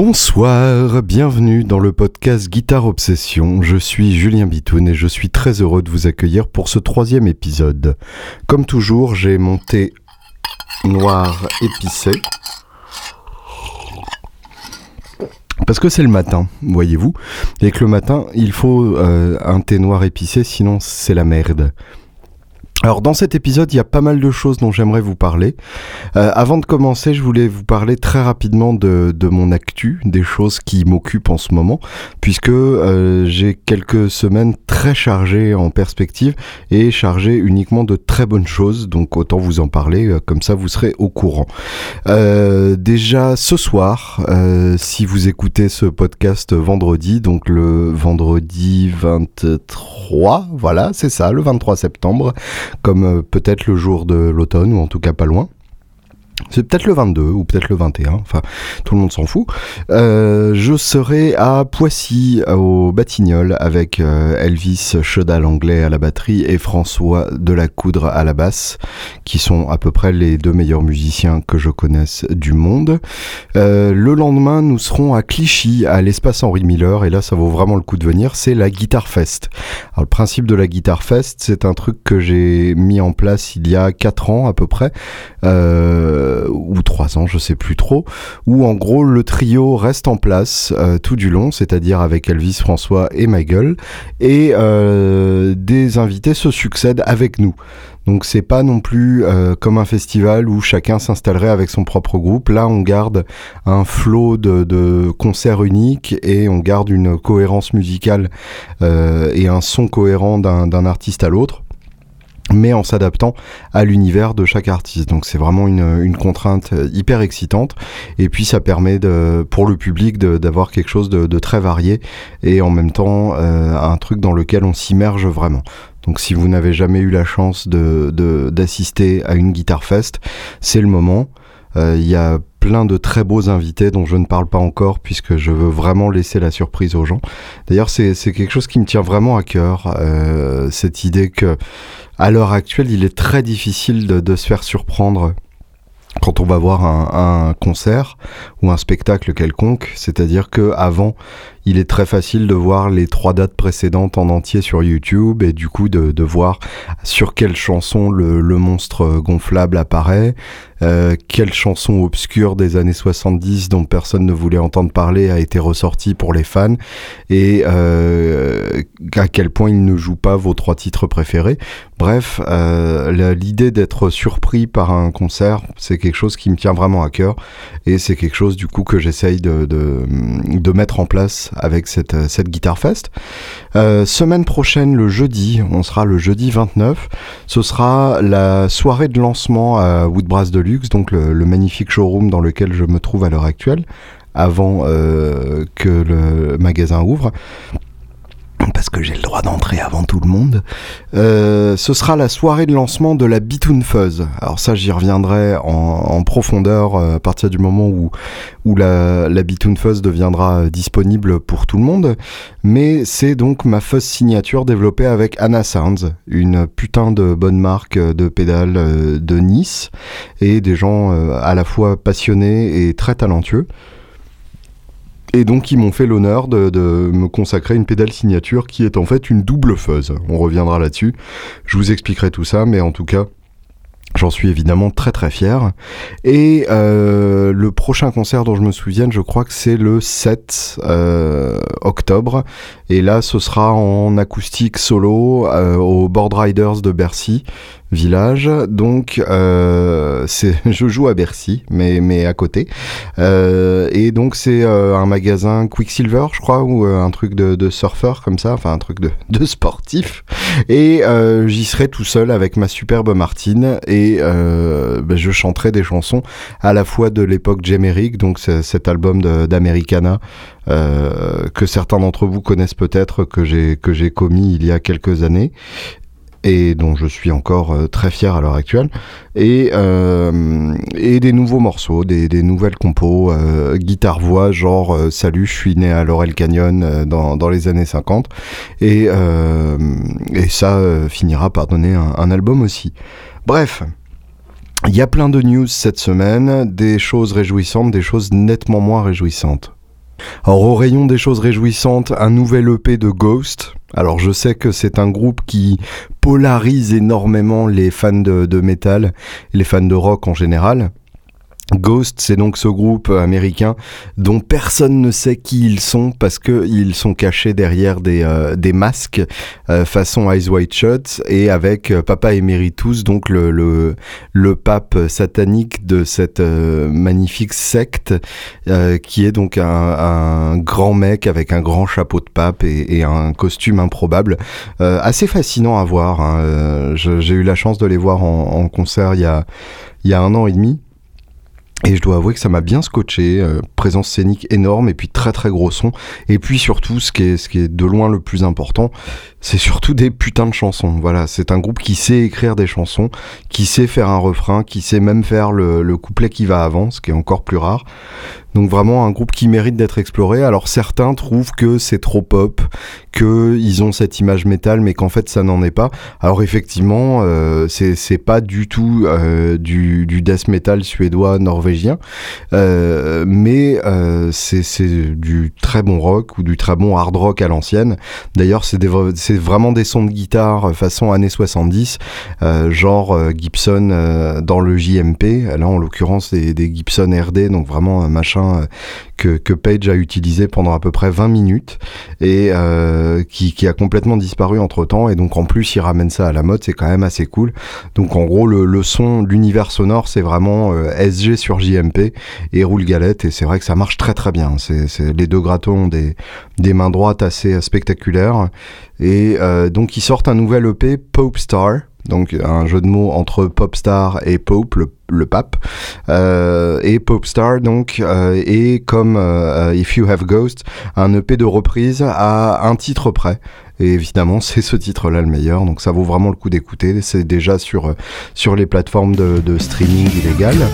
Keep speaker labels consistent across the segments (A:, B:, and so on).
A: Bonsoir, bienvenue dans le podcast Guitare Obsession. Je suis Julien Bitoun et je suis très heureux de vous accueillir pour ce troisième épisode. Comme toujours, j'ai mon thé noir épicé. Parce que c'est le matin, voyez-vous, et que le matin, il faut euh, un thé noir épicé, sinon c'est la merde. Alors dans cet épisode, il y a pas mal de choses dont j'aimerais vous parler. Euh, avant de commencer, je voulais vous parler très rapidement de, de mon actu, des choses qui m'occupent en ce moment, puisque euh, j'ai quelques semaines très chargées en perspective et chargées uniquement de très bonnes choses, donc autant vous en parler, euh, comme ça vous serez au courant. déjà ce soir, si vous écoutez ce podcast vendredi, donc le vendredi 23, voilà, c'est ça, le 23 septembre, comme euh, peut-être le jour de l'automne, ou en tout cas pas loin. C'est peut-être le 22 ou peut-être le 21, enfin tout le monde s'en fout. Euh, je serai à Poissy au Batignolles avec euh, Elvis Chedal anglais à la batterie et François Delacoudre à la basse, qui sont à peu près les deux meilleurs musiciens que je connaisse du monde. Euh, le lendemain, nous serons à Clichy, à l'espace Henri Miller, et là ça vaut vraiment le coup de venir, c'est la Guitar Fest. Alors le principe de la Guitar Fest, c'est un truc que j'ai mis en place il y a 4 ans à peu près. Euh, ou trois ans, je sais plus trop, où en gros le trio reste en place euh, tout du long, c'est-à-dire avec Elvis, François et Michael, et euh, des invités se succèdent avec nous. Donc c'est pas non plus comme un festival où chacun s'installerait avec son propre groupe. Là, on garde un flot de concerts uniques et on garde une cohérence musicale et un son cohérent d'un artiste à l'autre mais en s'adaptant à l'univers de chaque artiste. Donc c'est vraiment une, contrainte euh, hyper excitante. Et puis ça permet de, pour le public d'avoir quelque chose de, de, très varié et en même temps euh, un truc dans lequel on s'immerge vraiment. Donc si vous n'avez jamais eu la chance d'assister à une Guitar Fest, c'est le moment. Euh, il y a plein de très beaux invités dont je ne parle pas encore puisque je veux vraiment laisser la surprise aux gens. D'ailleurs, c'est quelque chose qui me tient vraiment à cœur, euh, cette idée que à l'heure actuelle, il est très difficile de, se faire surprendre quand on va voir un, concert ou un spectacle quelconque. C'est-à-dire que avant, il est très facile de voir les trois dates précédentes en entier sur YouTube et du coup de, voir sur quelle chanson le monstre gonflable apparaît, euh, quelle chanson obscure des années 70 dont personne ne voulait entendre parler a été ressortie pour les fans et euh, à quel point il ne joue pas vos trois titres préférés. Bref, euh, l'idée d'être surpris par un concert, c'est quelque chose qui me tient vraiment à cœur et c'est quelque chose du coup que j'essaye de, de, de mettre en place avec cette, cette Guitar Fest. Semaine prochaine, le jeudi, on sera le jeudi 29, ce sera la soirée de lancement à Woodbrass Donc le, le magnifique showroom dans lequel je me trouve à l'heure actuelle avant euh, que le magasin ouvre parce que j'ai le droit d'entrer avant tout le monde. Euh, ce sera la soirée de lancement de la Bitoon Fuzz. Alors ça, j'y reviendrai en, profondeur euh, à partir du moment où, où la, la Bitoon Fuzz deviendra disponible pour tout le monde. Mais c'est donc ma fuzz signature développée avec Anna Sounds, une putain de bonne marque de pédales euh, de Nice et des gens euh, à la fois passionnés et très talentueux. Et donc ils m'ont fait l'honneur de, me consacrer une pédale signature qui est en fait une double fuzz. On reviendra là-dessus. Je vous expliquerai tout ça, mais en tout cas, J'en suis évidemment très très fier. Et euh, le prochain concert dont je me souviens, je crois que c'est le 7 euh, octobre. Et là, ce sera en acoustique solo euh, au Board Riders de Bercy village. Donc, euh, je joue à Bercy, mais, mais à côté. Euh, et donc, c'est euh, un magasin Quicksilver, je crois, ou euh, un truc de, de surfeur comme ça, enfin un truc de, de sportif. Et euh, j'y serai tout seul avec ma superbe Martine et ben, je chanterai des chansons à la fois de l'époque Jemeric, donc cet album d'Americana. Euh, que certains d'entre vous connaissent peut-être que j'ai que j'ai commis il y a quelques années et dont je suis encore euh, très fier à l'heure actuelle, et, euh, des nouveaux morceaux, des, nouvelles compos, euh, guitare-voix, genre Salut, je suis né à Laurel Canyon dans, les années 50, et, et ça finira par donner un, un album aussi. Bref, il y a plein de news cette semaine, des choses réjouissantes, des choses nettement moins réjouissantes. Alors au rayon des choses réjouissantes, un nouvel EP de Ghost. Alors je sais que c'est un groupe qui polarise énormément les fans de, de métal, les fans de rock en général. Ghost, c'est donc ce groupe américain dont personne ne sait qui ils sont parce que ils sont cachés derrière des, euh, des masques euh, façon Eyes White Shut et avec euh, Papa Emeritus, donc le, le, le pape satanique de cette magnifique secte qui est donc un, un, grand mec avec un grand chapeau de pape et, et un costume improbable, assez fascinant à voir. Hein. J'ai eu la chance de les voir en, en concert il y a, il y a un an et demi. Et je dois avouer que ça m'a bien scotché, euh, présence scénique énorme et puis très très gros son. Et puis surtout, ce qui est, ce qui est de loin le plus important, c'est surtout des putains de chansons. Voilà, c'est un groupe qui sait écrire des chansons, qui sait faire un refrain, qui sait même faire le, le couplet qui va avant, ce qui est encore plus rare. Donc vraiment un groupe qui mérite d'être exploré. Alors certains trouvent que c'est trop pop, que ils ont cette image métal, mais qu'en fait ça n'en est pas. Alors effectivement, euh, c'est pas du tout euh, du, death metal suédois norvégien, euh, mais c'est du très bon rock ou du très bon hard rock à l'ancienne. D'ailleurs c'est vraiment des sons de guitare façon années 70, euh, genre Gibson dans le JMP. Là en l'occurrence des, des Gibson RD, donc vraiment machin euh, que, que, Page a utilisé pendant à peu près 20 minutes et euh, qui, a complètement disparu entre temps. Et donc en plus, il ramène ça à la mode, c'est quand même assez cool. Donc en gros, le, son, l'univers sonore, c'est vraiment euh, SG sur JMP et roule galette. Et c'est vrai que ça marche très très bien. C'est les deux gratons des, des mains droites assez spectaculaires. Et donc ils sortent un nouvel EP, Pope Star donc un jeu de mots entre pop star et pope, le, pape, euh, et pop star donc euh, et comme euh, If You Have Ghost, un EP de reprise à un titre près. Et évidemment, c'est ce titre-là le meilleur, donc ça vaut vraiment le coup d'écouter. C'est déjà sur sur les plateformes de, de streaming illégales.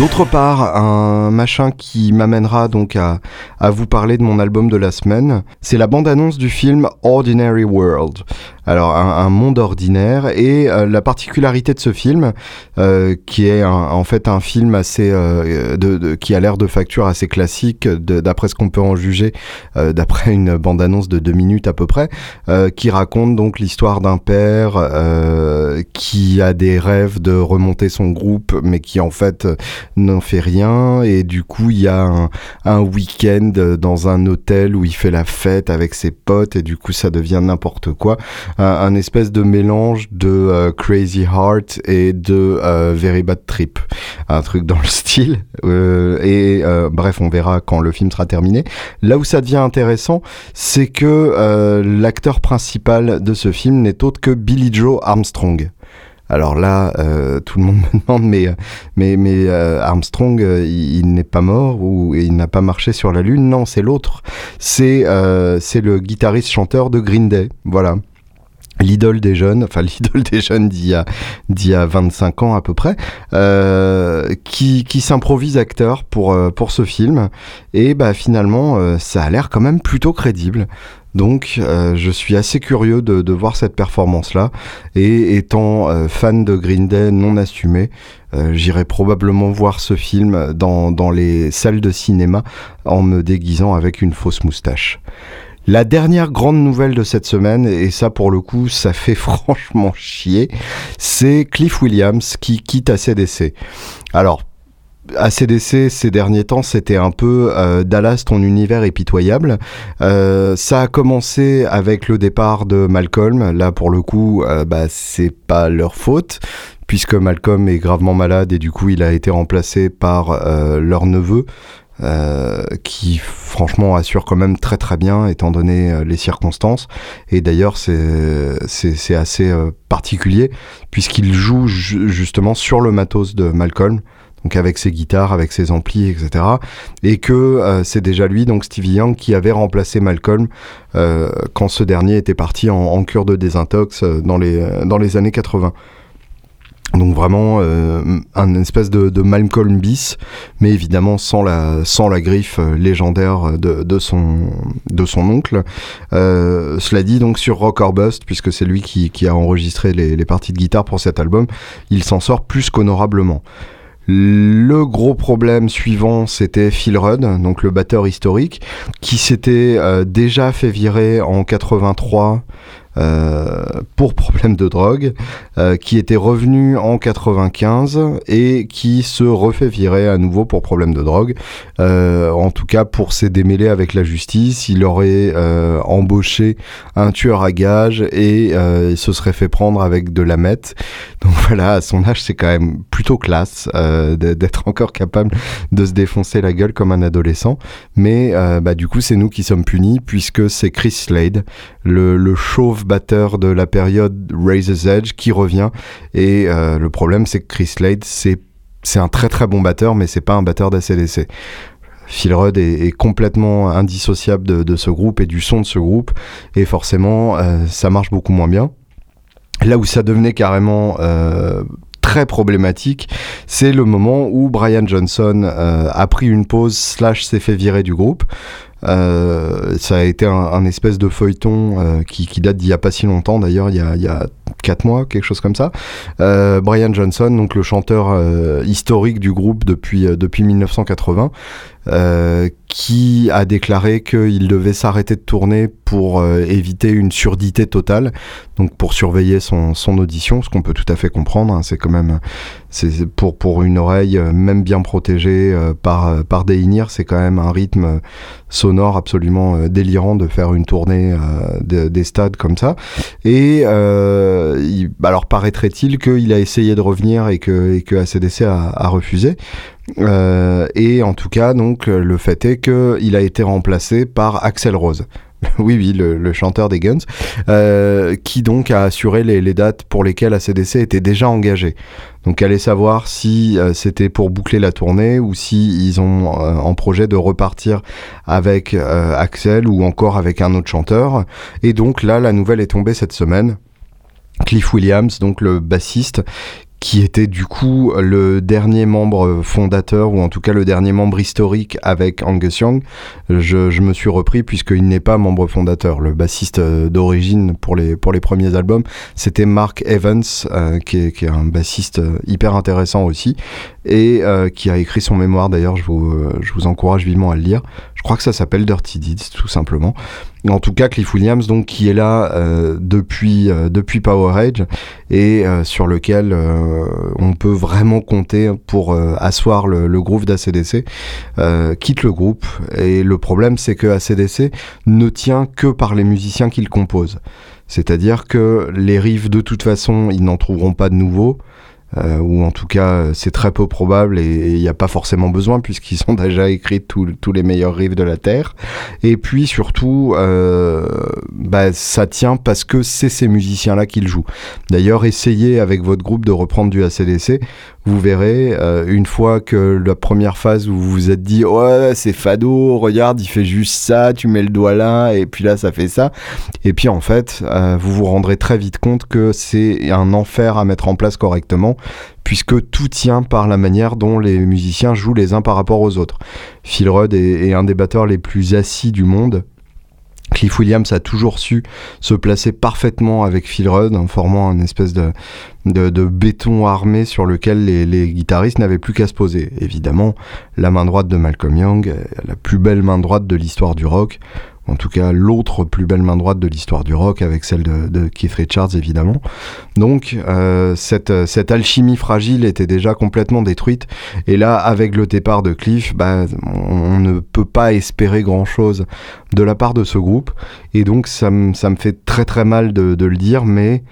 A: D'autre part, un machin qui m'amènera donc à, vous parler de mon album de la semaine, c'est la bande-annonce du film Ordinary World. Alors un, monde ordinaire et euh, la particularité de ce film, euh, qui est en fait un film assez euh, qui a l'air de facture assez classique, d'après ce qu'on peut en juger, d'après une bande-annonce de deux minutes à peu près, qui raconte donc l'histoire d'un père qui a des rêves de remonter son groupe, mais qui en fait n'en fait rien et du coup il y a un, week-end dans un hôtel où il fait la fête avec ses potes et du coup ça devient n'importe quoi. Un, espèce de mélange de euh, Crazy Heart et de euh, Very Bad Trip. Un truc dans le style. Euh, et euh, bref on verra quand le film sera terminé. Là où ça devient intéressant c'est que euh, l'acteur principal de ce film n'est autre que Billy Joe Armstrong alors là, euh, tout le monde me demande, mais, mais euh, Armstrong, euh, il, n'est pas mort ou il n'a pas marché sur la Lune Non, c'est l'autre. C'est euh, le guitariste-chanteur de Green Day. Voilà l'idole des jeunes, enfin l'idole des jeunes d'il y, a, d'il y a 25 ans à peu près, euh, qui, s'improvise acteur pour, euh, ce film. Et bah, finalement, euh, ça a l'air quand même plutôt crédible. Donc euh, je suis assez curieux de, de voir cette performance-là. Et étant euh, fan de Green Day non assumé, euh, j'irai probablement voir ce film dans, dans les salles de cinéma en me déguisant avec une fausse moustache. La dernière grande nouvelle de cette semaine, et ça pour le coup, ça fait franchement chier, c'est Cliff Williams qui quitte ACDC. Alors, ACDC ces derniers temps, c'était un peu euh, Dallas, ton univers est pitoyable. Euh, ça a commencé avec le départ de Malcolm. Là, pour le coup, euh, bah, c'est pas leur faute puisque Malcolm est gravement malade et du coup il a été remplacé par euh, leur neveu qui franchement assure quand même très très bien étant donné les circonstances. Et d'ailleurs c'est assez particulier puisqu'il joue justement sur le matos de Malcolm donc avec ses guitares, avec ses amplis, etc. Et que euh, c'est déjà lui, donc Stevie Young, qui avait remplacé Malcolm euh, quand ce dernier était parti en, cure de désintox euh, dans, les, dans les années 80. Donc vraiment un espèce de, Malcolm bis, mais évidemment sans la, sans la griffe légendaire de, de, son, de son oncle. cela dit, donc sur Rock or Bust, puisque c'est lui qui, a enregistré les, les parties de guitare pour cet album, il s'en sort plus qu'honorablement. Le gros problème suivant, c'était Phil Rudd, donc le batteur historique, qui s'était euh, déjà fait virer en 83 euh, pour problème de drogue, euh, qui était revenu en 95 et qui se refait virer à nouveau pour problème de drogue. Euh, en tout cas, pour s'être démêlé avec la justice, il aurait embauché un tueur à gages et il se serait fait prendre avec de la meth. Donc voilà, à son âge, c'est quand même plutôt classe d'être encore capable de se défoncer la gueule comme un adolescent. Mais bah, du coup, c'est nous qui sommes punis puisque c'est Chris Slade, le chauve batteur de la période Razor's Edge qui revient. Et euh, le problème, c'est que Chris Slade, c'est un très très bon batteur, mais c'est pas un batteur d'ACDC. Phil Rudd est, complètement indissociable de, ce groupe et du son de ce groupe, et forcément, euh, ça marche beaucoup moins bien. Là où ça devenait carrément euh, très problématique, c'est le moment où Brian Johnson a pris une pause slash s'est fait virer du groupe. Euh, ça a été un, espèce de feuilleton euh, qui, date d'il y a pas si longtemps d'ailleurs, il y a, il y a 4 mois, quelque chose comme ça. Euh, Brian Johnson, donc le chanteur historique du groupe depuis, depuis 1980, qui a déclaré qu'il devait s'arrêter de tourner pour éviter une surdité totale, donc pour surveiller son, son audition, ce qu'on peut tout à fait comprendre. Hein. c'est quand même, c'est pour, pour une oreille même bien protégée par, par des c'est quand même un rythme sonore absolument euh, délirant de faire une tournée euh, des stades comme ça. Et euh, alors paraîtrait-il qu'il a essayé de revenir et que, et que ACDC a, refusé. et en tout cas, donc, le fait est qu'il a été remplacé par Axel Rose. oui, oui, le, chanteur des Guns, qui donc a assuré les, les, dates pour lesquelles ACDC était déjà engagé. Donc allez savoir si euh, c'était pour boucler la tournée ou si ils ont euh, en projet de repartir avec euh, Axel ou encore avec un autre chanteur. Et donc là, la nouvelle est tombée cette semaine. Cliff Williams, donc le bassiste, qui était du coup le dernier membre fondateur, ou en tout cas le dernier membre historique avec Angus Young. Je, me suis repris puisqu'il n'est pas membre fondateur. Le bassiste euh, d'origine pour les, pour les premiers albums, c'était Mark Evans, euh, qui, est, qui, est, un bassiste euh, hyper intéressant aussi, et qui a écrit son mémoire d'ailleurs, je vous, je vous encourage vivement à le lire. Je crois que ça s'appelle Dirty Deeds, tout simplement. En tout cas, Cliff Williams, donc, qui est là euh, depuis, euh, depuis Power et euh, sur lequel on peut vraiment compter pour asseoir le, le groove d'ACDC, quitte le groupe. Et le problème, c'est que ACDC ne tient que par les musiciens qu'il compose. C'est-à-dire que les riffs, de toute façon, ils n'en trouveront pas de nouveaux. Euh, ou en tout cas c'est très peu probable et il n'y a pas forcément besoin puisqu'ils sont déjà écrits tous les meilleurs riffs de la Terre. Et puis surtout, euh, bah, ça tient parce que c'est ces musiciens-là qui le jouent. D'ailleurs, essayez avec votre groupe de reprendre du ACDC vous verrez, euh, une fois que la première phase où vous vous êtes dit ouais c'est fado, regarde il fait juste ça, tu mets le doigt là et puis là ça fait ça, et puis en fait euh, vous vous rendrez très vite compte que c'est un enfer à mettre en place correctement puisque tout tient par la manière dont les musiciens jouent les uns par rapport aux autres. Phil Rudd est un des batteurs les plus assis du monde Cliff Williams a toujours su se placer parfaitement avec Phil Rudd en formant un espèce de, béton armé sur lequel les guitaristes n'avaient plus qu'à se poser. Évidemment, la main droite de Malcolm Young, la plus belle main droite de l'histoire du rock, en tout cas l'autre plus belle main droite de l'histoire du rock, avec celle de, Keith Richards évidemment. Donc euh, cette, cette, alchimie fragile était déjà complètement détruite, et là avec le départ de Cliff, bah, on, ne peut pas espérer grand-chose de la part de ce groupe, et donc ça, me fait très très mal de, de le dire, mais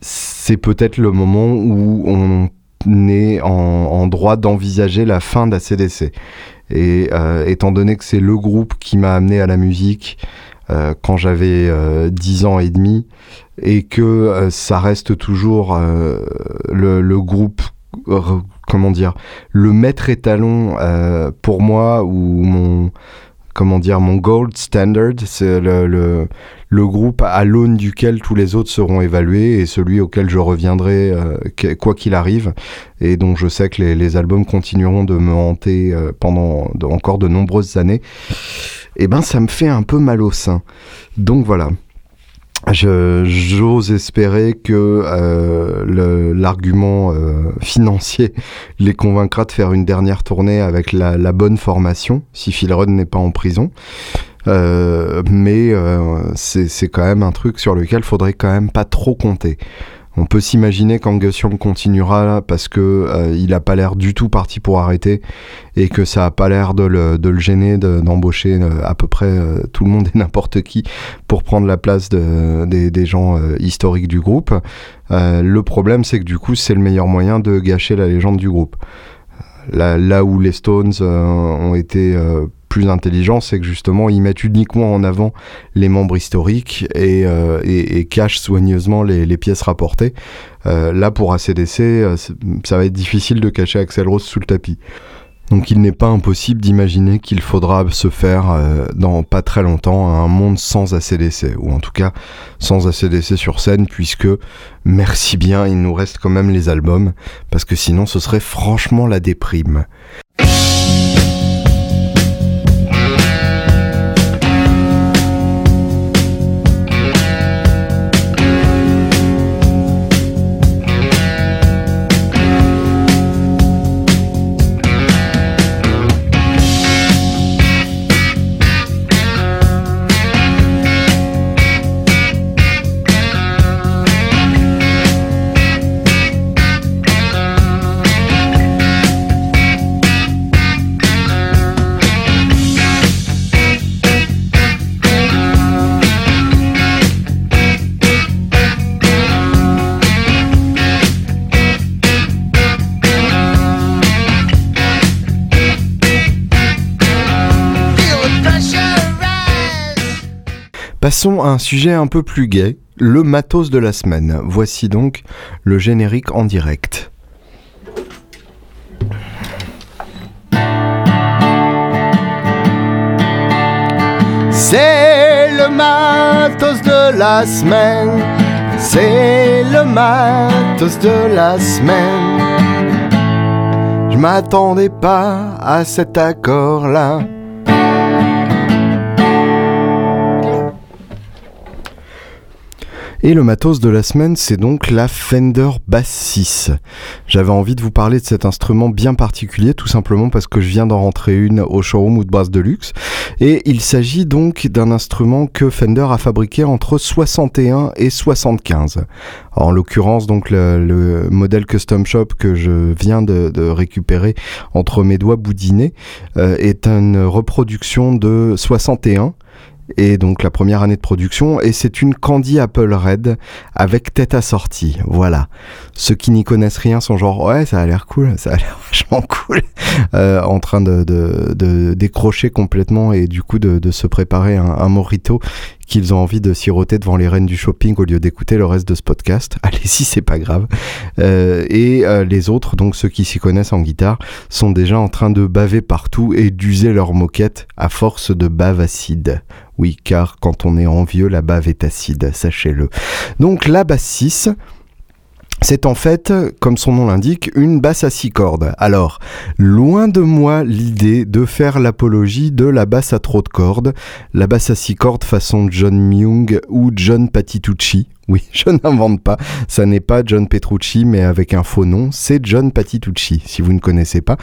A: c'est peut-être le moment où on est en, droit d'envisager la fin d'ACDC. Et étant donné que c'est le groupe qui m'a amené à la musique quand j'avais 10 ans et demi, et que ça reste toujours le, le, groupe comment dire, le maître étalon euh, pour moi ou mon comment dire mon gold standard, c'est le, le, groupe à l'aune duquel tous les autres seront évalués et celui auquel je reviendrai euh, quoi qu'il arrive et dont je sais que les, albums continueront de me hanter euh, pendant encore de nombreuses années. Et eh ben ça me fait un peu mal au sein. Donc voilà. J'ose espérer que euh, l'argument euh, financier les convaincra de faire une dernière tournée avec la, la bonne formation, si Phil Rudd n'est pas en prison. Euh, mais euh, c'est quand même un truc sur lequel faudrait quand même pas trop compter. On peut s'imaginer qu'Angus Young continuera parce que euh, il a pas l'air du tout parti pour arrêter et que ça a pas l'air de le, de le gêner d'embaucher euh, à peu près euh, tout le monde et n'importe qui pour prendre la place de, des, des, gens historiques du groupe. le problème, c'est que du coup, c'est le meilleur moyen de gâcher la légende du groupe. Là où les Stones ont été plus intelligent, c'est que justement ils mettent uniquement en avant les membres historiques et, euh, cachent soigneusement les, pièces rapportées. Euh, là pour ACDC, euh, ça va être difficile de cacher Axel Rose sous le tapis. Donc il n'est pas impossible d'imaginer qu'il faudra se faire dans pas très longtemps un monde sans ACDC, ou en tout cas sans ACDC sur scène, puisque merci bien, il nous reste quand même les albums, parce que sinon ce serait franchement la déprime. Passons à un sujet un peu plus gai, le matos de la semaine. Voici donc le générique en direct. C'est le matos de la semaine. C'est le matos de la semaine. Je m'attendais pas à cet accord-là. Et le matos de la semaine, c'est donc la Fender Bass 6. J'avais envie de vous parler de cet instrument bien particulier, tout simplement parce que je viens d'en rentrer une au showroom ou de Bass Deluxe. Et il s'agit donc d'un instrument que Fender a fabriqué entre 61 et 75. en l'occurrence, donc le, modèle Custom Shop que je viens de, récupérer entre mes doigts boudinés euh, est une reproduction de 61 et donc la première année de production, et c'est une Candy Apple Red avec tête assortie. Voilà. Ceux qui n'y connaissent rien sont genre ouais, ça a l'air cool, ça a l'air vachement cool, euh, en train de, décrocher complètement et du coup de, se préparer un morito qu'ils ont envie de siroter devant les reines du shopping au lieu d'écouter le reste de ce podcast. Allez-y, c'est pas grave. Euh, et euh, les autres, donc ceux qui s'y connaissent en guitare, sont déjà en train de baver partout et d'user leur moquette à force de bave acide. Oui, car quand on est envieux, la bave est acide, sachez-le. Donc la basse 6, c'est en fait, comme son nom l'indique, une basse à six cordes. Alors, loin de moi l'idée de faire l'apologie de la basse à trop de cordes, la basse à six cordes façon John Myung ou John Patitucci. Oui, je n'invente pas, ça n'est pas John Petrucci, mais avec un faux nom, c'est John Patitucci. Si vous ne connaissez pas,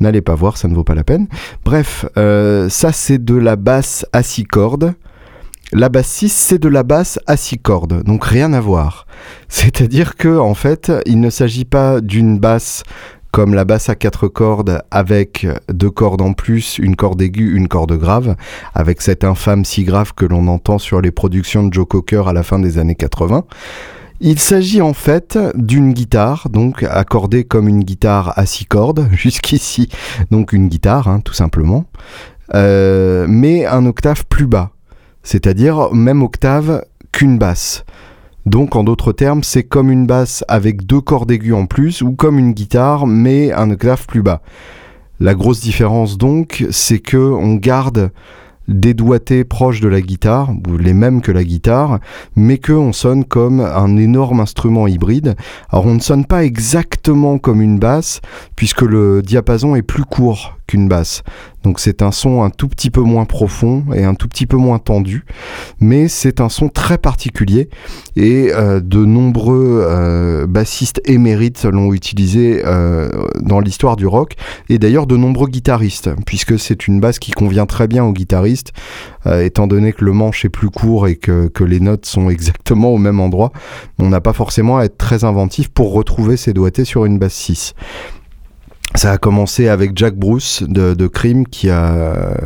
A: n'allez pas voir, ça ne vaut pas la peine. Bref, euh, ça c'est de la basse à six cordes. La basse 6, c'est de la basse à 6 cordes, donc rien à voir. C'est-à-dire que, en fait, il ne s'agit pas d'une basse comme la basse à 4 cordes avec deux cordes en plus, une corde aiguë, une corde grave, avec cette infâme si grave que l'on entend sur les productions de Joe Cocker à la fin des années 80. Il s'agit en fait d'une guitare, donc accordée comme une guitare à six cordes, jusqu'ici, donc une guitare, hein, tout simplement, euh, mais un octave plus bas, c'est-à-dire même octave qu'une basse. Donc en d'autres termes, c'est comme une basse avec deux cordes aiguës en plus, ou comme une guitare, mais un octave plus bas. La grosse différence donc, c'est que on garde des doigtés proches de la guitare, les mêmes que la guitare, mais qu'on sonne comme un énorme instrument hybride. Alors on ne sonne pas exactement comme une basse, puisque le diapason est plus court qu'une basse. Donc c'est un son un tout petit peu moins profond et un tout petit peu moins tendu, mais c'est un son très particulier et euh, de nombreux euh, bassistes émérites l'ont utilisé euh, dans l'histoire du rock et d'ailleurs de nombreux guitaristes, puisque c'est une basse qui convient très bien aux guitaristes, étant donné que le manche est plus court et que, que les notes sont exactement au même endroit. On n'a pas forcément à être très inventif pour retrouver ces doigtés sur une basse 6. Ça a commencé avec Jack Bruce de, de Cream qui a,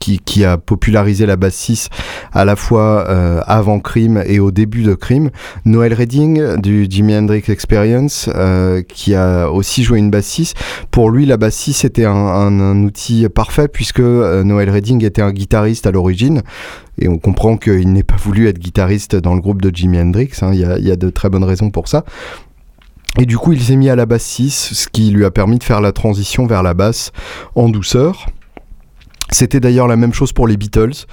A: qui, qui, a popularisé la basse 6 à la fois euh, avant Cream et au début de Cream. Noel Redding du Jimi Hendrix Experience euh, qui a aussi joué une basse 6. Pour lui, la basse 6 était un, un, un outil parfait puisque euh, Noel Redding était un guitariste à l'origine. Et on comprend qu'il n'ait pas voulu être guitariste dans le groupe de Jimi Hendrix. Hein. Il y, a, y a de très bonnes raisons pour ça. Et du coup, il s'est mis à la basse 6, ce qui lui a permis de faire la transition vers la basse en douceur. C'était d'ailleurs la même chose pour les Beatles.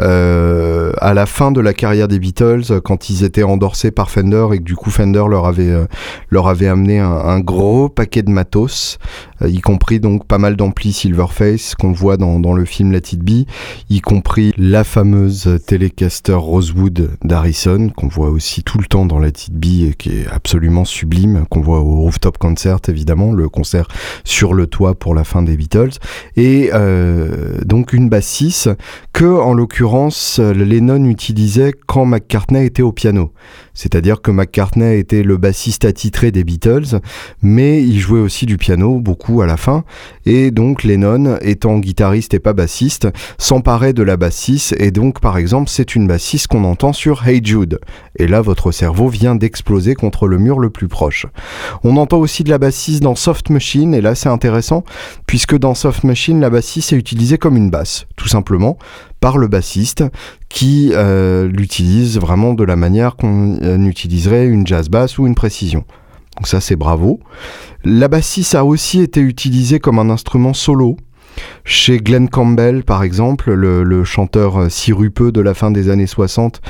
A: Euh, à la fin de la carrière des Beatles, quand ils étaient endorsés par Fender et que du coup Fender leur avait, euh, amené un, gros paquet de matos, y compris donc pas mal d'amplis Silverface qu'on voit dans, dans, le film Let It Be, y compris la fameuse Telecaster Rosewood d'Harrison qu'on voit aussi tout le temps dans Let It Be et qui est absolument sublime, qu'on voit au Rooftop Concert évidemment, le concert sur le toit pour la fin des Beatles. Et euh, donc une basse 6 que, en l'occurrence, Lennon utilisait quand McCartney était au piano. C'est-à-dire que McCartney était le bassiste attitré des Beatles, mais il jouait aussi du piano, beaucoup à la fin, et donc Lennon, étant guitariste et pas bassiste, s'emparait de la bassiste, et donc par exemple c'est une bassiste qu'on entend sur Hey Jude. Et là votre cerveau vient d'exploser contre le mur le plus proche. On entend aussi de la bassiste dans Soft Machine, et là c'est intéressant, puisque dans Soft Machine la bassiste est utilisée comme une basse, tout simplement, par le bassiste qui euh, l'utilise vraiment de la manière qu'on euh, utiliserait une jazz bass ou une précision. Donc ça c'est bravo. La bassiste a aussi été utilisée comme un instrument solo. Chez Glenn Campbell, par exemple, le, le chanteur sirupeux de la fin des années 60,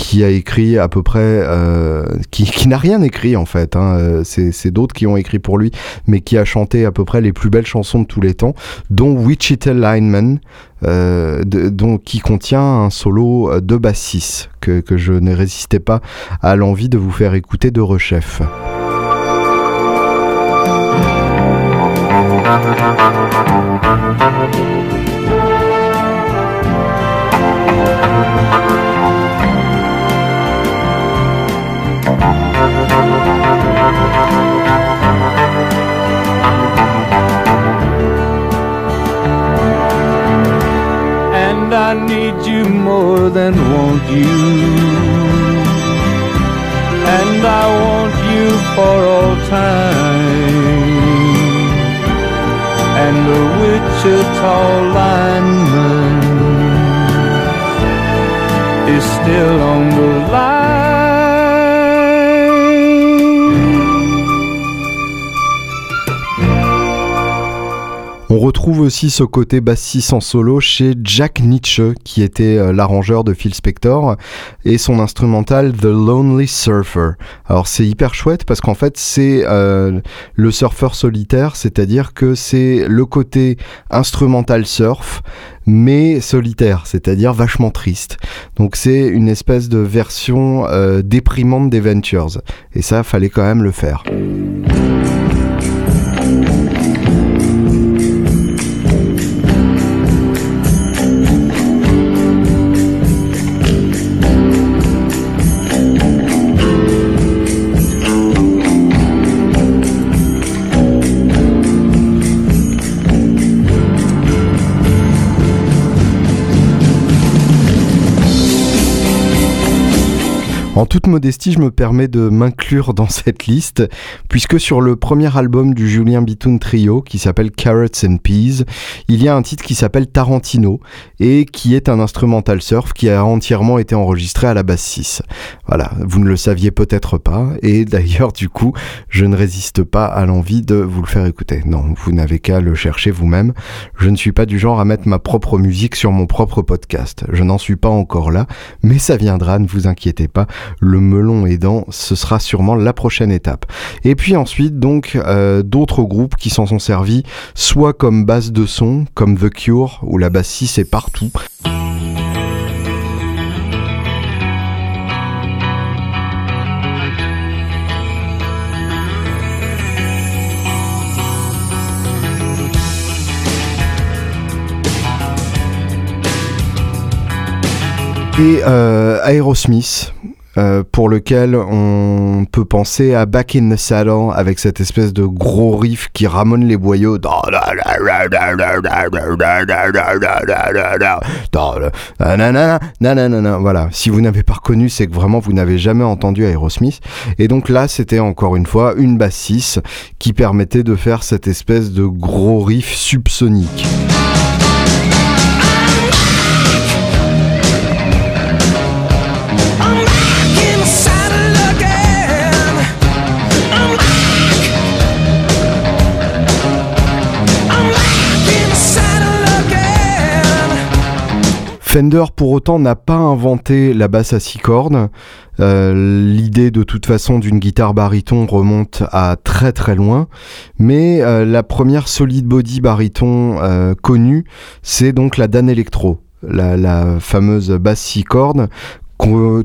A: qui a écrit à peu près, euh, qui, n'a rien écrit en fait, hein, euh, c'est d'autres qui ont écrit pour lui, mais qui a chanté à peu près les plus belles chansons de tous les temps, dont Wichita Lineman, euh, de, dont, qui contient un solo de bassiste que, que je ne résistais pas à l'envie de vous faire écouter de Rechef.
B: I need you more than want you. And I want you for all time. And the Wichita lineman is still on the
A: retrouve aussi ce côté bassiste en solo chez Jack Nietzsche, qui était euh, l'arrangeur de Phil Spector, et son instrumental The Lonely Surfer. Alors c'est hyper chouette parce qu'en fait c'est euh, le surfeur solitaire, c'est-à-dire que c'est le côté instrumental surf, mais solitaire, c'est-à-dire vachement triste. Donc c'est une espèce de version euh, déprimante des Ventures. Et ça, fallait quand même le faire. Toute modestie, je me permets de m'inclure dans cette liste, puisque sur le premier album du Julien Bitoun Trio, qui s'appelle Carrots and Peas, il y a un titre qui s'appelle Tarantino, et qui est un instrumental surf qui a entièrement été enregistré à la basse 6. Voilà, vous ne le saviez peut-être pas, et d'ailleurs, du coup, je ne résiste pas à l'envie de vous le faire écouter. Non, vous n'avez qu'à le chercher vous-même. Je ne suis pas du genre à mettre ma propre musique sur mon propre podcast. Je n'en suis pas encore là, mais ça viendra, ne vous inquiétez pas. Le melon aidant, ce sera sûrement la prochaine étape. Et puis ensuite, donc, euh, d'autres groupes qui s'en sont servis, soit comme base de son, comme The Cure, où la basse 6 est partout. et euh, Aerosmith. Euh, pour lequel on peut penser à Back in the Saddle avec cette espèce de gros riff qui ramène les boyaux. Voilà, si vous n'avez pas reconnu, c'est que vraiment vous n'avez jamais entendu Aerosmith. Et donc là, c'était encore une fois une basse 6 qui permettait de faire cette espèce de gros riff subsonique. Fender, pour autant, n'a pas inventé la basse à six cordes. Euh, l'idée, de toute façon, d'une guitare baryton remonte à très très loin. Mais euh, la première solid body baryton euh, connue, c'est donc la Dan Electro. La, la, fameuse basse six cordes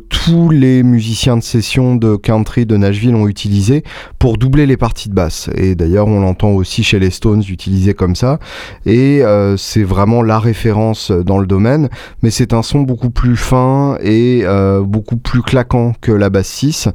A: tous les musiciens de session de country de Nashville ont utilisé pour doubler les parties de basse. Et d'ailleurs, on l'entend aussi chez les Stones utilisé comme ça. Et euh, c'est vraiment la référence dans le domaine. Mais c'est un son beaucoup plus fin et euh, beaucoup plus claquant que la basse 6.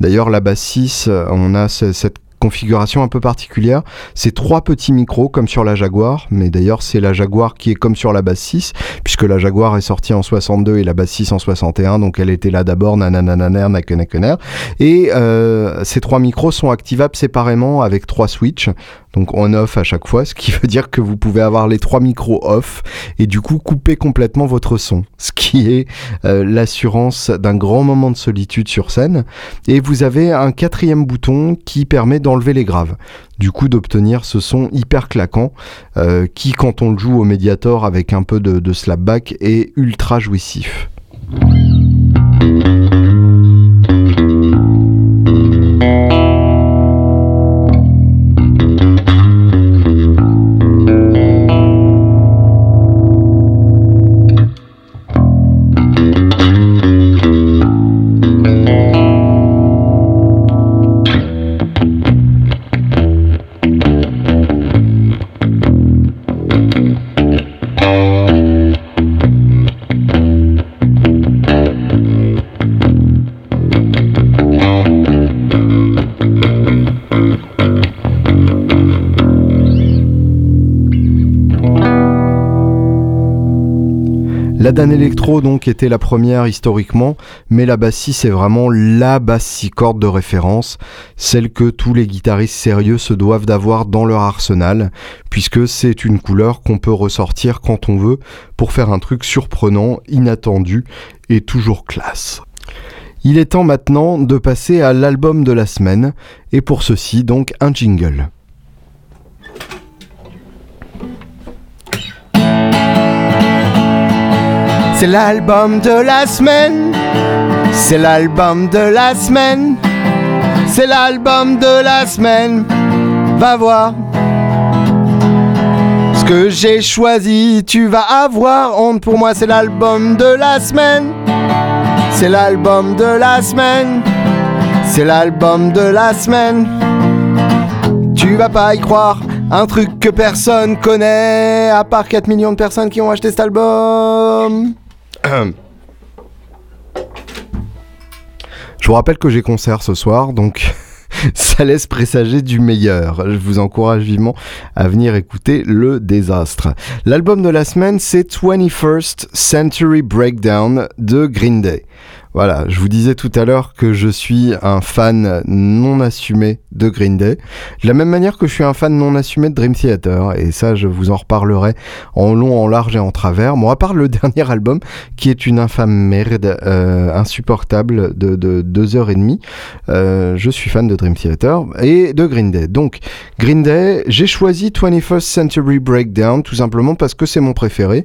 A: D'ailleurs, la basse 6, on a cette configuration un peu particulière. C'est trois petits micros comme sur la Jaguar, mais d'ailleurs c'est la Jaguar qui est comme sur la basse 6, puisque la Jaguar est sortie en 62 et la basse 6 en 61, donc elle était là d'abord, nananananer, nakenakener. Et euh, ces trois micros sont activables séparément avec trois switches donc on-off à chaque fois, ce qui veut dire que vous pouvez avoir les trois micros off et du coup couper complètement votre son, ce qui est euh, l'assurance d'un grand moment de solitude sur scène. Et vous avez un quatrième bouton qui permet les graves, du coup d'obtenir ce son hyper claquant euh, qui quand on le joue au Mediator avec un peu de, de slapback est ultra jouissif. La Dan Electro donc était la première historiquement, mais la basse c'est vraiment la basse 6 cordes de référence, celle que tous les guitaristes sérieux se doivent d'avoir dans leur arsenal, puisque c'est une couleur qu'on peut ressortir quand on veut pour faire un truc surprenant, inattendu et toujours classe. Il est temps maintenant de passer à l'album de la semaine, et pour ceci donc un jingle. C'est l'album de la semaine. C'est l'album de la semaine. C'est l'album de la semaine. Va voir. Ce que j'ai choisi, tu vas avoir honte. Pour moi, c'est l'album de la semaine. C'est l'album de la semaine. C'est l'album de la semaine. Tu vas pas y croire. Un truc que personne connaît, à part 4 millions de personnes qui ont acheté cet album. Je vous rappelle que j'ai concert ce soir, donc ça laisse présager du meilleur. Je vous encourage vivement à venir écouter le désastre. L'album de la semaine, c'est 21st Century Breakdown de Green Day. Voilà, je vous disais tout à l'heure que je suis un fan non assumé de Green Day, de la même manière que je suis un fan non assumé de Dream Theater, et ça je vous en reparlerai en long, en large et en travers. Bon, à part le dernier album, qui est une infâme merde euh, insupportable de, de deux heures et demie, euh, je suis fan de Dream Theater et de Green Day. Donc, Green Day, j'ai choisi 21st Century Breakdown, tout simplement parce que c'est mon préféré.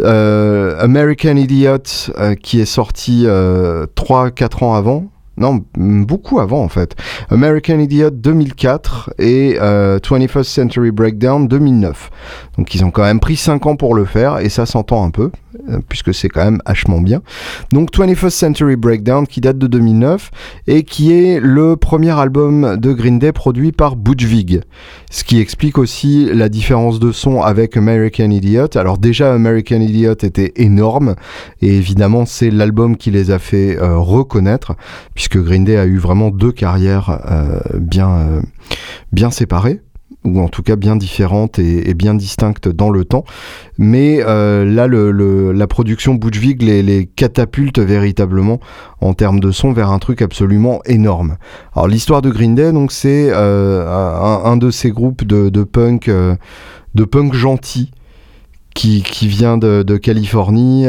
A: Euh, American Idiot, qui est sorti 3-4 ans avant, non, beaucoup avant en fait. American Idiot 2004 et 21st Century Breakdown 2009. Donc ils ont quand même pris 5 ans pour le faire et ça s'entend un peu. Euh, puisque c'est quand même hachement bien. Donc 21st Century Breakdown qui date de 2009 et qui est le premier album de Green Day produit par Butch Vig. Ce qui explique aussi la différence de son avec American Idiot. Alors déjà American Idiot était énorme et évidemment c'est l'album qui les a fait euh, reconnaître puisque Green Day a eu vraiment deux carrières euh, bien, bien séparées ou en tout cas bien différentes et, bien distinctes dans le temps. Mais euh, là, la production Butchvig les, les catapulte véritablement en termes de son vers un truc absolument énorme. Alors l'histoire de Green Day, donc c'est euh, un, de ces groupes de, de punk, euh, de punk gentil. Qui, vient de, Californie,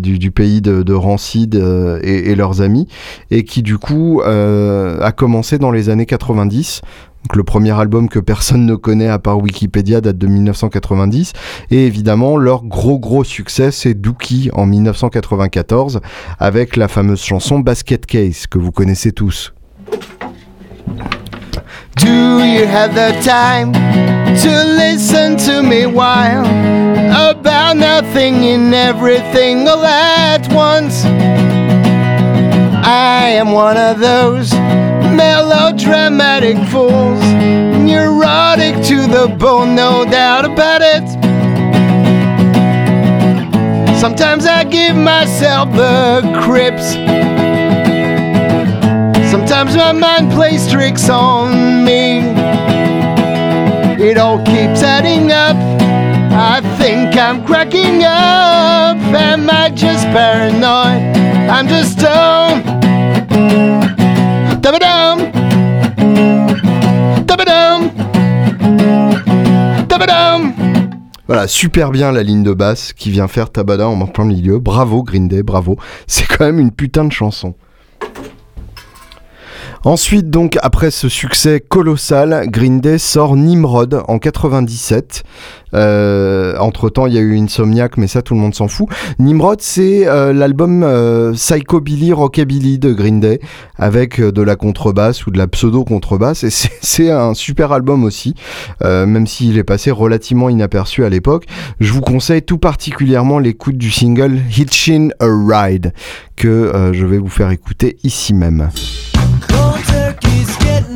A: du, du, pays de, Rancid et, leurs amis, et qui du coup a commencé dans les années 90 donc le premier album que personne ne connaît à part Wikipédia date de 1990. Et évidemment, leur gros gros succès, c'est Dookie en 1994 avec la fameuse chanson Basket Case que vous connaissez tous. Do you have the time to listen to me while about nothing and everything all at once? I am one of those melodramatic fools, neurotic to the bone, no doubt about it. Sometimes I give myself the crips. Sometimes my mind plays tricks on me. It all keeps adding up. I think I'm cracking up. Am I just paranoid? I'm just stoned. Voilà, super bien la ligne de basse qui vient faire Tabada en plein milieu. Bravo Green Day, bravo. C'est quand même une putain de chanson. Ensuite, donc, après ce succès colossal, Green Day sort Nimrod en 97. Euh, entre temps, il y a eu Insomniac, mais ça, tout le monde s'en fout. Nimrod, c'est euh, l'album euh, Psychobilly Rockabilly de Green Day, avec de la contrebasse ou de la pseudo-contrebasse. Et c'est un super album aussi, même s'il est passé relativement inaperçu à l'époque. Je vous conseille tout particulièrement l'écoute du single Hitchin' a Ride, que je vais vous faire écouter ici même. Donc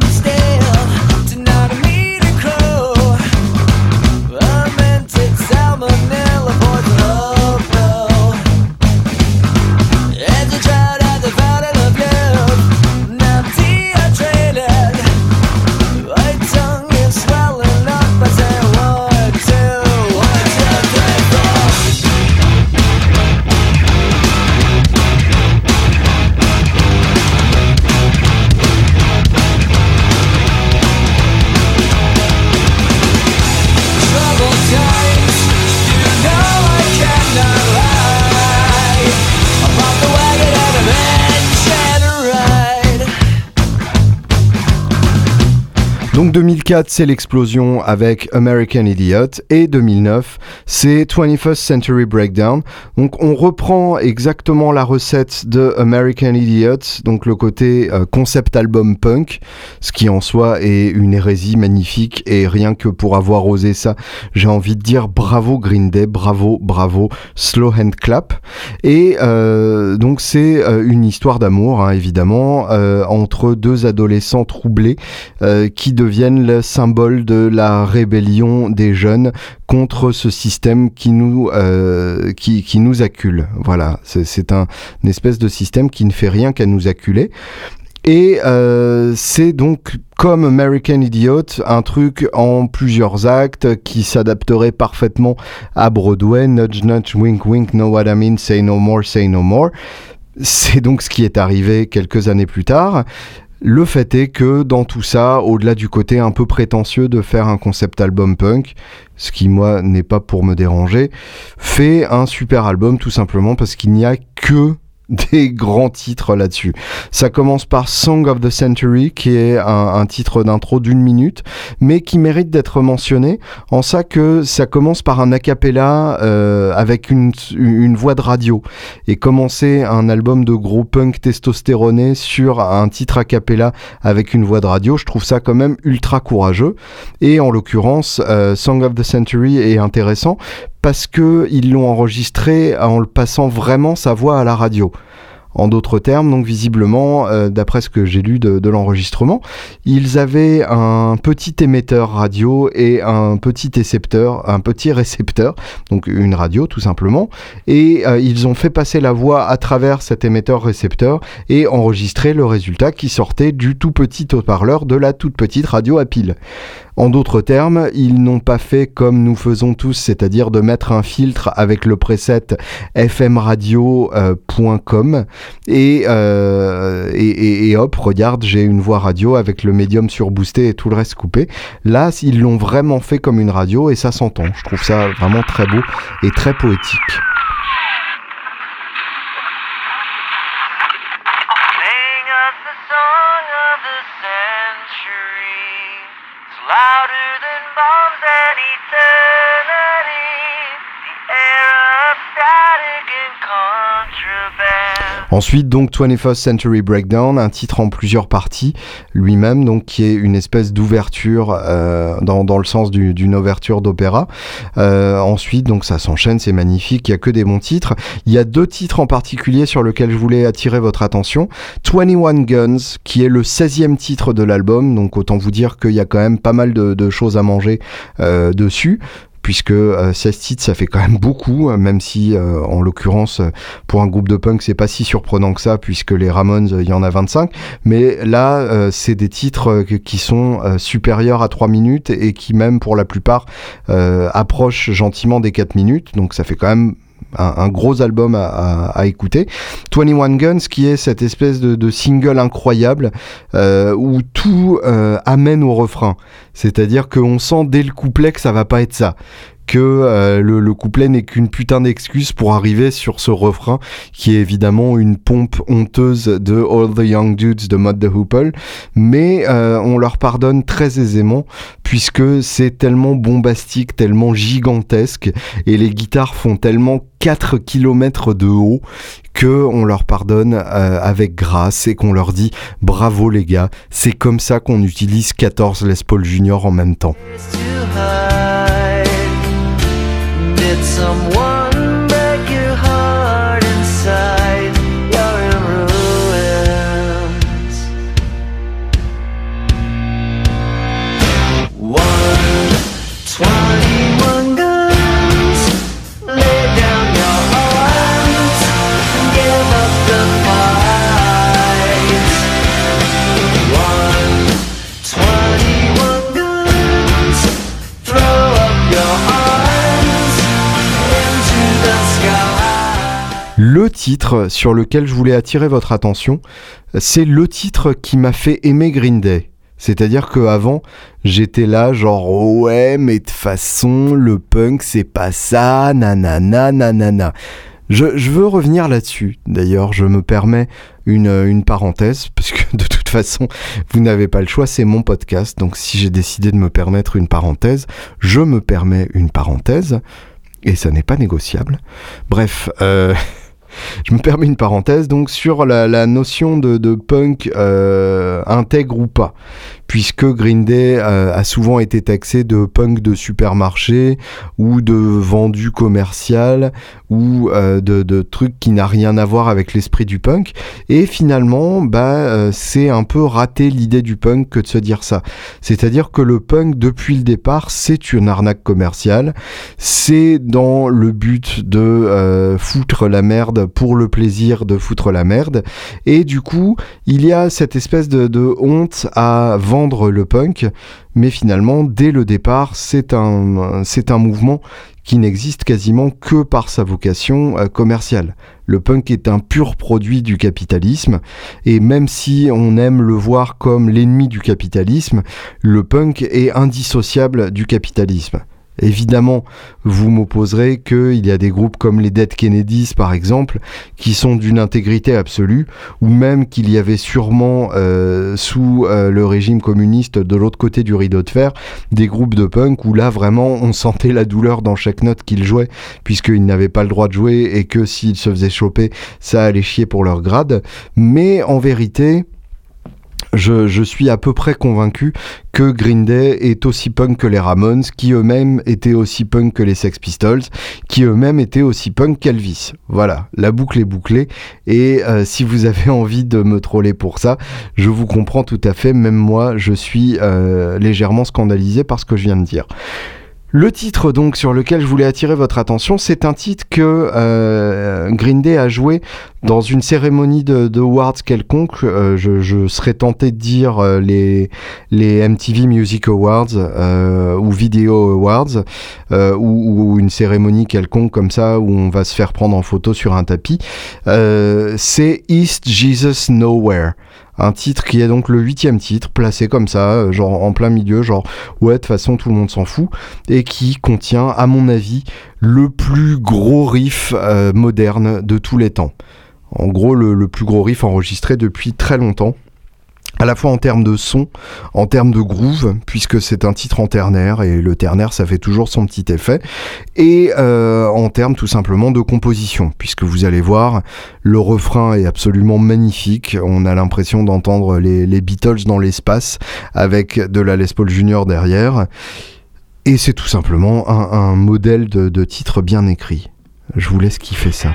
A: 2004, c'est l'explosion avec American Idiot et 2009, c'est 21st Century Breakdown. Donc on reprend exactement la recette de American Idiot, donc le côté euh, concept album punk, ce qui en soi est une hérésie magnifique et rien que pour avoir osé ça, j'ai envie de dire bravo Green Day, bravo, bravo, slow hand clap. Et euh, donc c'est euh, une histoire d'amour, hein, évidemment, entre deux adolescents troublés qui deviennent deviennent le symbole de la rébellion des jeunes contre ce système qui nous, euh, qui, nous accule. Voilà, c'est un une espèce de système qui ne fait rien qu'à nous acculer. Et euh, c'est donc comme American Idiot, un truc en plusieurs actes qui s'adapterait parfaitement à Broadway. Nudge, nudge, wink, wink, know what I mean, say no more, say no more. C'est donc ce qui est arrivé quelques années plus tard. Le fait est que dans tout ça, au-delà du côté un peu prétentieux de faire un concept album punk, ce qui moi n'est pas pour me déranger, fait un super album tout simplement parce qu'il n'y a que des grands titres là-dessus. Ça commence par Song of the Century, qui est un, titre d'intro d'une minute, mais qui mérite d'être mentionné en ça que ça commence par un a cappella euh, avec une, voix de radio. Et commencer un album de gros punk testostéroné sur un titre a cappella avec une voix de radio, je trouve ça quand même ultra courageux. Et en l'occurrence, euh, Song of the Century est intéressant parce qu'ils l'ont enregistré en le passant vraiment sa voix à la radio. En d'autres termes, donc visiblement, euh, d'après ce que j'ai lu de, l'enregistrement, ils avaient un petit émetteur radio et un petit récepteur, un petit récepteur, donc une radio tout simplement, et euh, ils ont fait passer la voix à travers cet émetteur-récepteur et enregistré le résultat qui sortait du tout petit haut-parleur de la toute petite radio à pile. En d'autres termes, ils n'ont pas fait comme nous faisons tous, c'est-à-dire de mettre un filtre avec le preset fmradio.com euh, euh, et, et, hop, regarde, j'ai une voix radio avec le médium surboosté et tout le reste coupé. Là, ils l'ont vraiment fait comme une radio et ça s'entend. Je trouve ça vraiment très beau et très poétique. Ensuite, donc 21st Century Breakdown, un titre en plusieurs parties, lui-même, donc qui est une espèce d'ouverture euh, dans, dans, le sens d'une ouverture d'opéra. Euh, ensuite, donc ça s'enchaîne, c'est magnifique, il y a que des bons titres. Il y a deux titres en particulier sur lesquels je voulais attirer votre attention. 21 Guns, qui est le 16e titre de l'album, donc autant vous dire qu'il y a quand même pas mal de, choses à manger euh, dessus puisque 16 euh, titres ça fait quand même beaucoup, hein, même si euh, en l'occurrence pour un groupe de punk c'est pas si surprenant que ça, puisque les Ramones il y en a 25, mais là euh, c'est des titres qui sont supérieurs à 3 minutes et qui même pour la plupart approchent gentiment des 4 minutes, donc ça fait quand même un, gros album à, écouter. 21 Guns, qui est cette espèce de, single incroyable euh, où tout euh, amène au refrain. C'est-à-dire qu'on sent dès le couplet que ça va pas être ça que euh, le, couplet n'est qu'une putain d'excuse pour arriver sur ce refrain qui est évidemment une pompe honteuse de All the Young Dudes de Mod the Hoople, mais euh, on leur pardonne très aisément puisque c'est tellement bombastique, tellement gigantesque et les guitares font tellement 4 km de haut que on leur pardonne euh, avec grâce et qu'on leur dit bravo les gars, c'est comme ça qu'on utilise 14 Les Paul Junior en même temps. someone Titre sur lequel je voulais attirer votre attention, c'est le titre qui m'a fait aimer Green Day. C'est-à-dire qu'avant, j'étais là, genre, ouais, mais de façon, le punk, c'est pas ça, nanana, nanana. Je, je veux revenir là-dessus. D'ailleurs, je me permets une, une parenthèse, parce que de toute façon, vous n'avez pas le choix, c'est mon podcast. Donc, si j'ai décidé de me permettre une parenthèse, je me permets une parenthèse, et ça n'est pas négociable. Bref, euh, Je me permets une parenthèse donc sur la, notion de, punk euh, intègre ou pas puisque Green Day euh, a souvent été taxé de punk de supermarché ou de vendu commercial ou euh, de, de trucs qui n'a rien à voir avec l'esprit du punk. Et finalement, bah, euh, c'est un peu raté l'idée du punk que de se dire ça. C'est-à-dire que le punk, depuis le départ, c'est une arnaque commerciale. C'est dans le but de foutre la merde pour le plaisir de foutre la merde. Et du coup, il y a cette espèce de, honte à vendre le punk, mais finalement, dès le départ, c'est un, c'est un mouvement qui n'existe quasiment que par sa vocation euh, commerciale. Le punk est un pur produit du capitalisme, et même si on aime le voir comme l'ennemi du capitalisme, le punk est indissociable du capitalisme. Évidemment, vous m'opposerez qu'il y a des groupes comme les Dead Kennedys, par exemple, qui sont d'une intégrité absolue, ou même qu'il y avait sûrement, euh, sous euh, le régime communiste de l'autre côté du rideau de fer, des groupes de punk où là, vraiment, on sentait la douleur dans chaque note qu'ils jouaient, puisqu'ils n'avaient pas le droit de jouer et que s'ils se faisaient choper, ça allait chier pour leur grade. Mais en vérité, je, suis à peu près convaincu que Green Day est aussi punk que les Ramones, qui eux-mêmes étaient aussi punk que les Sex Pistols, qui eux-mêmes étaient aussi punk qu'Elvis. Voilà, la boucle est bouclée. Et euh, si vous avez envie de me troller pour ça, je vous comprends tout à fait. Même moi, je suis euh, légèrement scandalisé par ce que je viens de dire. Le titre donc sur lequel je voulais attirer votre attention, c'est un titre que euh, Green Day a joué dans une cérémonie de, awards quelconque. Euh, je, serais tenté de dire euh, les, MTV Music Awards ou Video Awards ou, ou, une cérémonie quelconque comme ça où on va se faire prendre en photo sur un tapis. c'est East Jesus Nowhere. Un titre qui est donc le huitième titre, placé comme ça, euh, genre en plein milieu, genre ouais, de toute façon tout le monde s'en fout, et qui contient, à mon avis, le plus gros riff euh, moderne de tous les temps. En gros, le plus gros riff enregistré depuis très longtemps à la fois en termes de son, en termes de groove, puisque c'est un titre en ternaire, et le ternaire ça fait toujours son petit effet, et euh, en termes tout simplement de composition, puisque vous allez voir, le refrain est absolument magnifique, on a l'impression d'entendre les, Beatles dans l'espace, avec de la Les Paul Junior derrière, et c'est tout simplement un, modèle de, de titre bien écrit. Je vous laisse kiffer ça.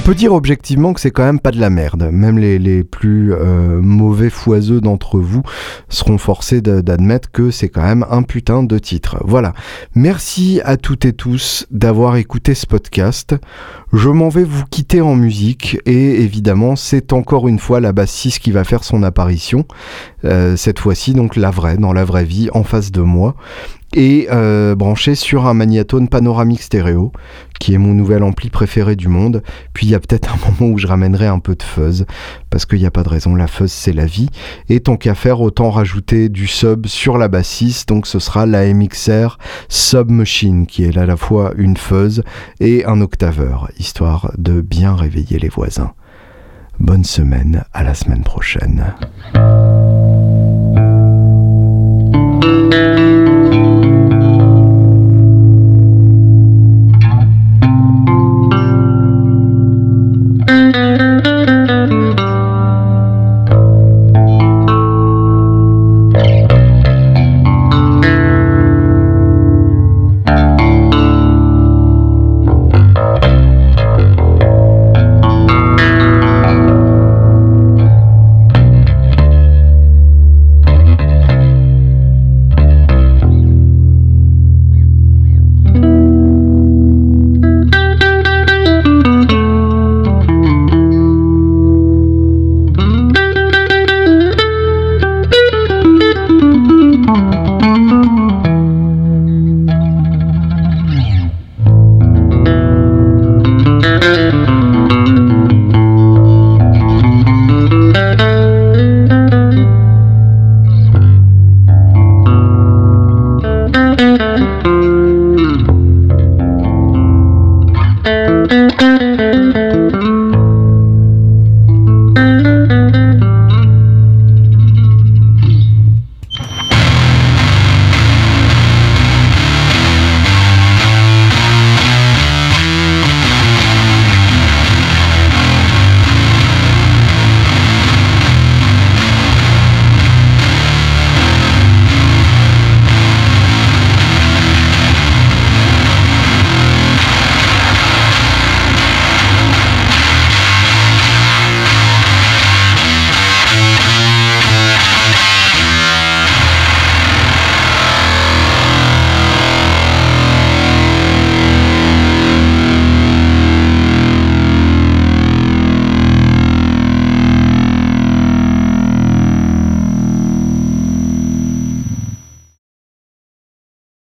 A: peut dire objectivement que c'est quand même pas de la merde. Même les, plus euh, mauvais foiseux d'entre vous seront forcés d'admettre que c'est quand même un putain de titre. Voilà. Merci à toutes et tous d'avoir écouté ce podcast. Je m'en vais vous quitter en musique et évidemment c'est encore une fois la bassiste qui va faire son apparition. Euh, cette fois-ci donc la vraie, dans la vraie vie, en face de moi et euh, branché sur un magnétone panoramique stéréo, qui est mon nouvel ampli préféré du monde. Puis il y a peut-être un moment où je ramènerai un peu de fuzz, parce qu'il n'y a pas de raison, la fuzz c'est la vie. Et tant qu'à faire, autant rajouter du sub sur la bassiste, donc ce sera la MXR Submachine, qui est à la fois une fuzz et un octaveur, histoire de bien réveiller les voisins. Bonne semaine, à la semaine prochaine.